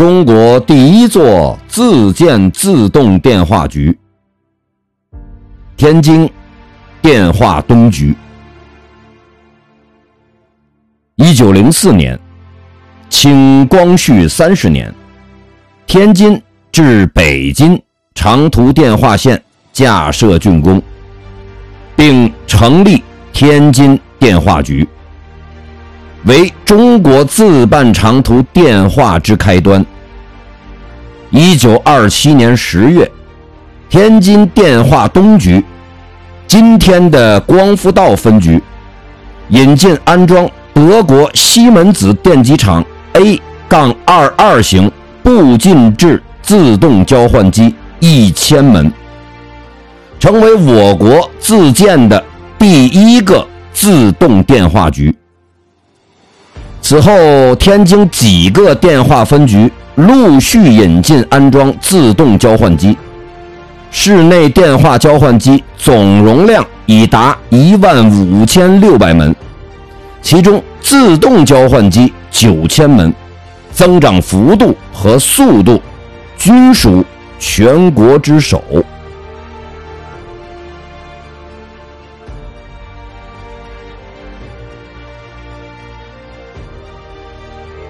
中国第一座自建自动电话局——天津电话东局。一九零四年，清光绪三十年，天津至北京长途电话线架设竣工，并成立天津电话局。为中国自办长途电话之开端。一九二七年十月，天津电话东局（今天的光复道分局）引进安装德国西门子电机厂 A- 杠二二型步进制自动交换机一千门，成为我国自建的第一个自动电话局。此后，天津几个电话分局陆续引进安装自动交换机，室内电话交换机总容量已达一万五千六百门，其中自动交换机九千门，增长幅度和速度均属全国之首。